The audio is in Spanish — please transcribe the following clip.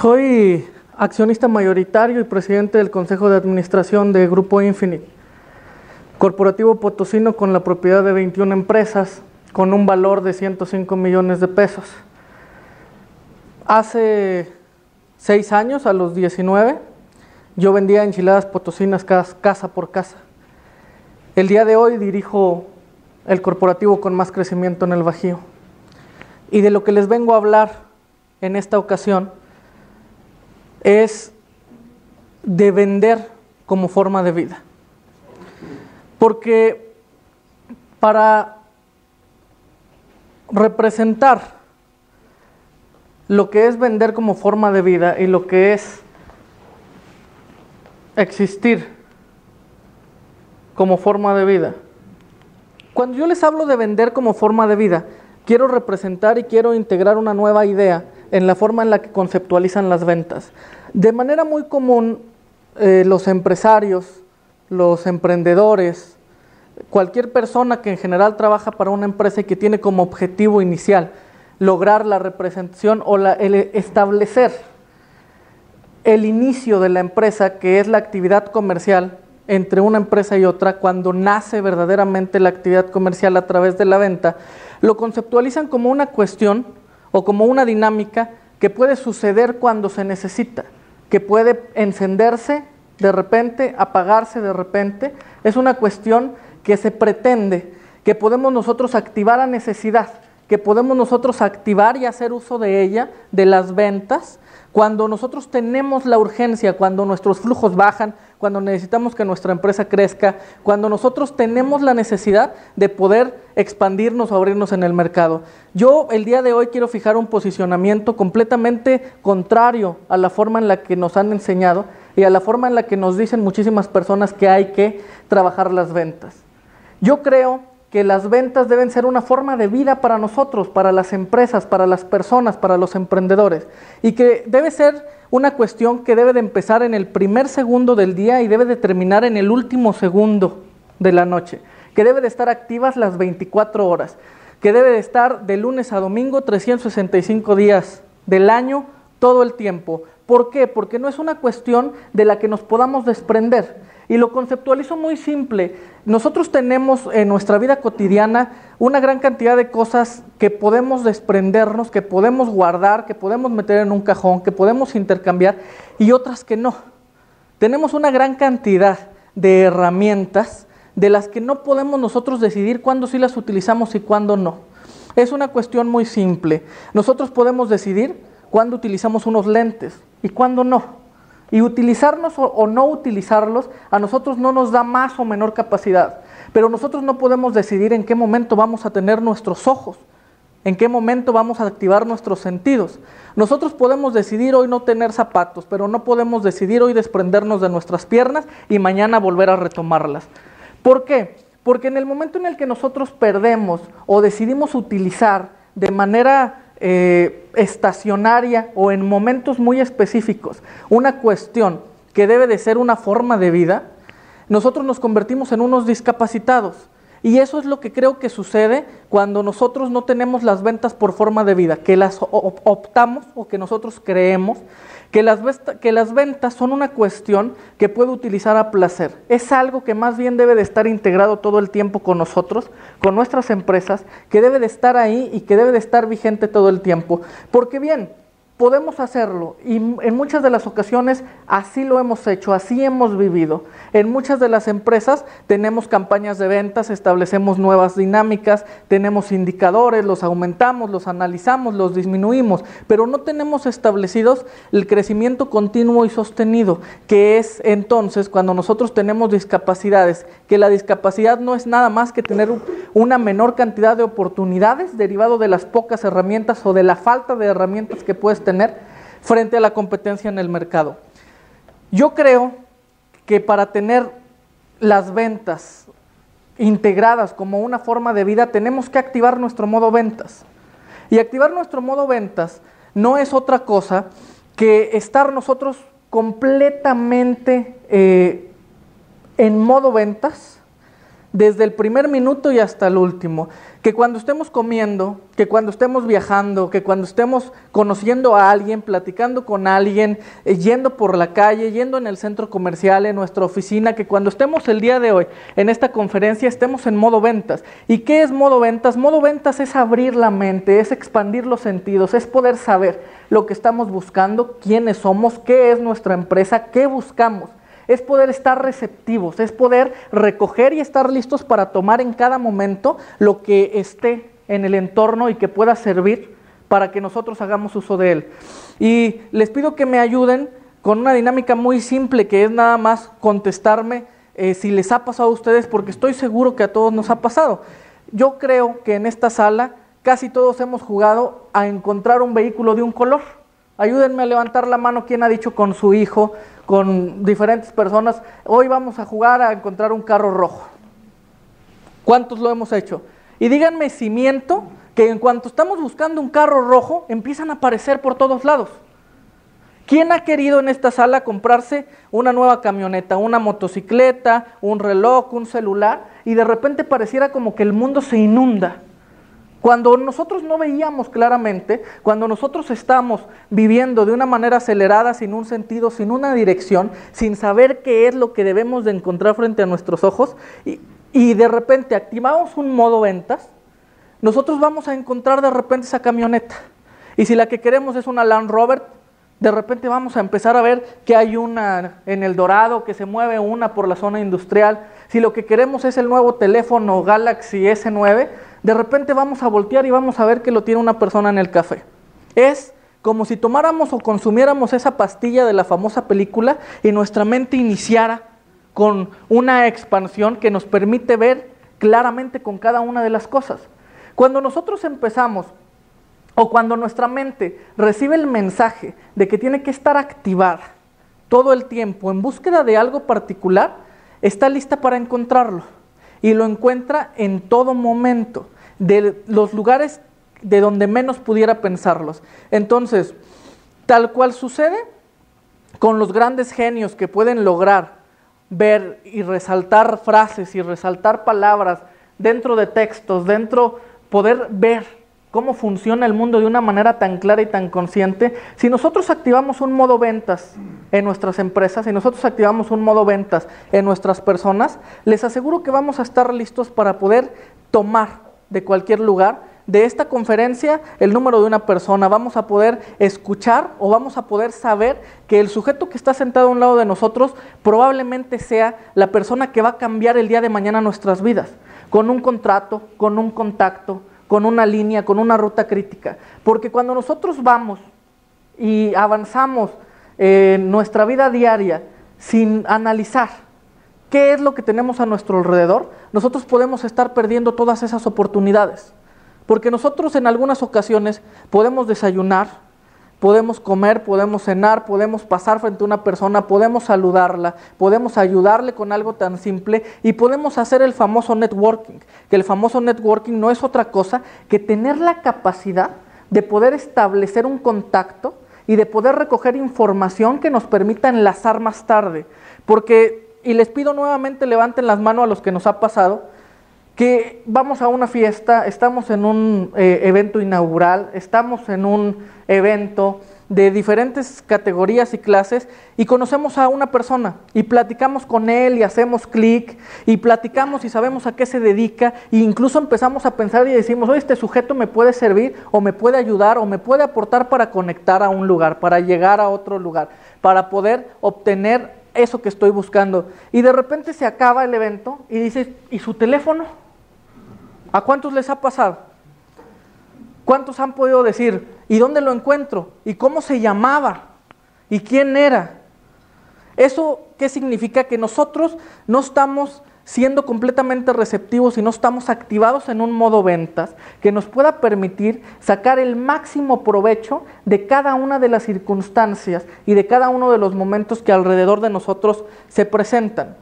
Soy accionista mayoritario y presidente del Consejo de Administración de Grupo Infinite, corporativo potosino con la propiedad de 21 empresas, con un valor de 105 millones de pesos. Hace seis años, a los 19, yo vendía enchiladas potosinas casa por casa. El día de hoy dirijo el corporativo con más crecimiento en el Bajío. Y de lo que les vengo a hablar en esta ocasión es de vender como forma de vida. Porque para representar lo que es vender como forma de vida y lo que es existir como forma de vida. Cuando yo les hablo de vender como forma de vida, quiero representar y quiero integrar una nueva idea en la forma en la que conceptualizan las ventas. De manera muy común, eh, los empresarios, los emprendedores, cualquier persona que en general trabaja para una empresa y que tiene como objetivo inicial lograr la representación o la, el establecer el inicio de la empresa, que es la actividad comercial entre una empresa y otra, cuando nace verdaderamente la actividad comercial a través de la venta, lo conceptualizan como una cuestión o como una dinámica que puede suceder cuando se necesita, que puede encenderse de repente, apagarse de repente. Es una cuestión que se pretende, que podemos nosotros activar a necesidad, que podemos nosotros activar y hacer uso de ella, de las ventas, cuando nosotros tenemos la urgencia, cuando nuestros flujos bajan, cuando necesitamos que nuestra empresa crezca, cuando nosotros tenemos la necesidad de poder expandirnos o abrirnos en el mercado. Yo el día de hoy quiero fijar un posicionamiento completamente contrario a la forma en la que nos han enseñado y a la forma en la que nos dicen muchísimas personas que hay que trabajar las ventas. Yo creo que las ventas deben ser una forma de vida para nosotros, para las empresas, para las personas, para los emprendedores, y que debe ser una cuestión que debe de empezar en el primer segundo del día y debe de terminar en el último segundo de la noche, que debe de estar activas las 24 horas, que debe de estar de lunes a domingo 365 días del año, todo el tiempo. ¿Por qué? Porque no es una cuestión de la que nos podamos desprender y lo conceptualizo muy simple. Nosotros tenemos en nuestra vida cotidiana una gran cantidad de cosas que podemos desprendernos, que podemos guardar, que podemos meter en un cajón, que podemos intercambiar y otras que no. Tenemos una gran cantidad de herramientas de las que no podemos nosotros decidir cuándo sí las utilizamos y cuándo no. Es una cuestión muy simple. Nosotros podemos decidir cuándo utilizamos unos lentes y cuándo no. Y utilizarnos o, no utilizarlos a nosotros no nos da más o menor capacidad. Pero nosotros no podemos decidir en qué momento vamos a tener nuestros ojos, en qué momento vamos a activar nuestros sentidos. Nosotros podemos decidir hoy no tener zapatos, pero no podemos decidir hoy desprendernos de nuestras piernas y mañana volver a retomarlas. ¿Por qué? Porque en el momento en el que nosotros perdemos o decidimos utilizar de manera eh, estacionaria o en momentos muy específicos una cuestión que debe de ser una forma de vida, nosotros nos convertimos en unos discapacitados. Y eso es lo que creo que sucede cuando nosotros no tenemos las ventas por forma de vida, que las optamos o que nosotros creemos que las, que las ventas son una cuestión que puede utilizar a placer. Es algo que más bien debe de estar integrado todo el tiempo con nosotros, con nuestras empresas, que debe de estar ahí y que debe de estar vigente todo el tiempo. Porque bien, podemos hacerlo y en muchas de las ocasiones así lo hemos hecho, así hemos vivido. En muchas de las empresas tenemos campañas de ventas, establecemos nuevas dinámicas, tenemos indicadores, los aumentamos, los analizamos, los disminuimos, pero no tenemos establecidos el crecimiento continuo y sostenido, que es entonces cuando nosotros tenemos discapacidades, que la discapacidad no es nada más que tener una menor cantidad de oportunidades derivado de las pocas herramientas o de la falta de herramientas que puedes tener tener frente a la competencia en el mercado. Yo creo que para tener las ventas integradas como una forma de vida, tenemos que activar nuestro modo ventas. Y activar nuestro modo ventas no es otra cosa que estar nosotros completamente eh, en modo ventas desde el primer minuto y hasta el último. Que cuando estemos comiendo, que cuando estemos viajando, que cuando estemos conociendo a alguien, platicando con alguien, eh, yendo por la calle, yendo en el centro comercial, en nuestra oficina, que cuando estemos el día de hoy en esta conferencia estemos en modo ventas. ¿Y qué es modo ventas? Modo ventas es abrir la mente, es expandir los sentidos, es poder saber lo que estamos buscando, quiénes somos, qué es nuestra empresa, qué buscamos es poder estar receptivos, es poder recoger y estar listos para tomar en cada momento lo que esté en el entorno y que pueda servir para que nosotros hagamos uso de él. Y les pido que me ayuden con una dinámica muy simple que es nada más contestarme eh, si les ha pasado a ustedes, porque estoy seguro que a todos nos ha pasado. Yo creo que en esta sala casi todos hemos jugado a encontrar un vehículo de un color. Ayúdenme a levantar la mano quien ha dicho con su hijo, con diferentes personas, hoy vamos a jugar a encontrar un carro rojo. ¿Cuántos lo hemos hecho? Y díganme si miento que en cuanto estamos buscando un carro rojo, empiezan a aparecer por todos lados. ¿Quién ha querido en esta sala comprarse una nueva camioneta, una motocicleta, un reloj, un celular? Y de repente pareciera como que el mundo se inunda. Cuando nosotros no veíamos claramente, cuando nosotros estamos viviendo de una manera acelerada, sin un sentido, sin una dirección, sin saber qué es lo que debemos de encontrar frente a nuestros ojos, y, y de repente activamos un modo ventas, nosotros vamos a encontrar de repente esa camioneta. Y si la que queremos es una Land Rover, de repente vamos a empezar a ver que hay una en el Dorado, que se mueve una por la zona industrial. Si lo que queremos es el nuevo teléfono Galaxy S9, de repente vamos a voltear y vamos a ver que lo tiene una persona en el café. Es como si tomáramos o consumiéramos esa pastilla de la famosa película y nuestra mente iniciara con una expansión que nos permite ver claramente con cada una de las cosas. Cuando nosotros empezamos o cuando nuestra mente recibe el mensaje de que tiene que estar activada todo el tiempo en búsqueda de algo particular, está lista para encontrarlo y lo encuentra en todo momento, de los lugares de donde menos pudiera pensarlos. Entonces, tal cual sucede con los grandes genios que pueden lograr ver y resaltar frases y resaltar palabras dentro de textos, dentro, poder ver cómo funciona el mundo de una manera tan clara y tan consciente, si nosotros activamos un modo ventas en nuestras empresas, si nosotros activamos un modo ventas en nuestras personas, les aseguro que vamos a estar listos para poder tomar de cualquier lugar de esta conferencia el número de una persona, vamos a poder escuchar o vamos a poder saber que el sujeto que está sentado a un lado de nosotros probablemente sea la persona que va a cambiar el día de mañana nuestras vidas, con un contrato, con un contacto, con una línea, con una ruta crítica. Porque cuando nosotros vamos y avanzamos en nuestra vida diaria sin analizar qué es lo que tenemos a nuestro alrededor, nosotros podemos estar perdiendo todas esas oportunidades. Porque nosotros en algunas ocasiones podemos desayunar, Podemos comer, podemos cenar, podemos pasar frente a una persona, podemos saludarla, podemos ayudarle con algo tan simple y podemos hacer el famoso networking, que el famoso networking no es otra cosa que tener la capacidad de poder establecer un contacto y de poder recoger información que nos permita enlazar más tarde. Porque, y les pido nuevamente levanten las manos a los que nos ha pasado, que vamos a una fiesta, estamos en un eh, evento inaugural, estamos en un evento de diferentes categorías y clases y conocemos a una persona y platicamos con él y hacemos clic y platicamos y sabemos a qué se dedica e incluso empezamos a pensar y decimos, oye, este sujeto me puede servir o me puede ayudar o me puede aportar para conectar a un lugar, para llegar a otro lugar, para poder obtener eso que estoy buscando. Y de repente se acaba el evento y dices, ¿y su teléfono? ¿A cuántos les ha pasado? ¿Cuántos han podido decir, ¿y dónde lo encuentro? ¿Y cómo se llamaba? ¿Y quién era? ¿Eso qué significa? Que nosotros no estamos siendo completamente receptivos y no estamos activados en un modo ventas que nos pueda permitir sacar el máximo provecho de cada una de las circunstancias y de cada uno de los momentos que alrededor de nosotros se presentan.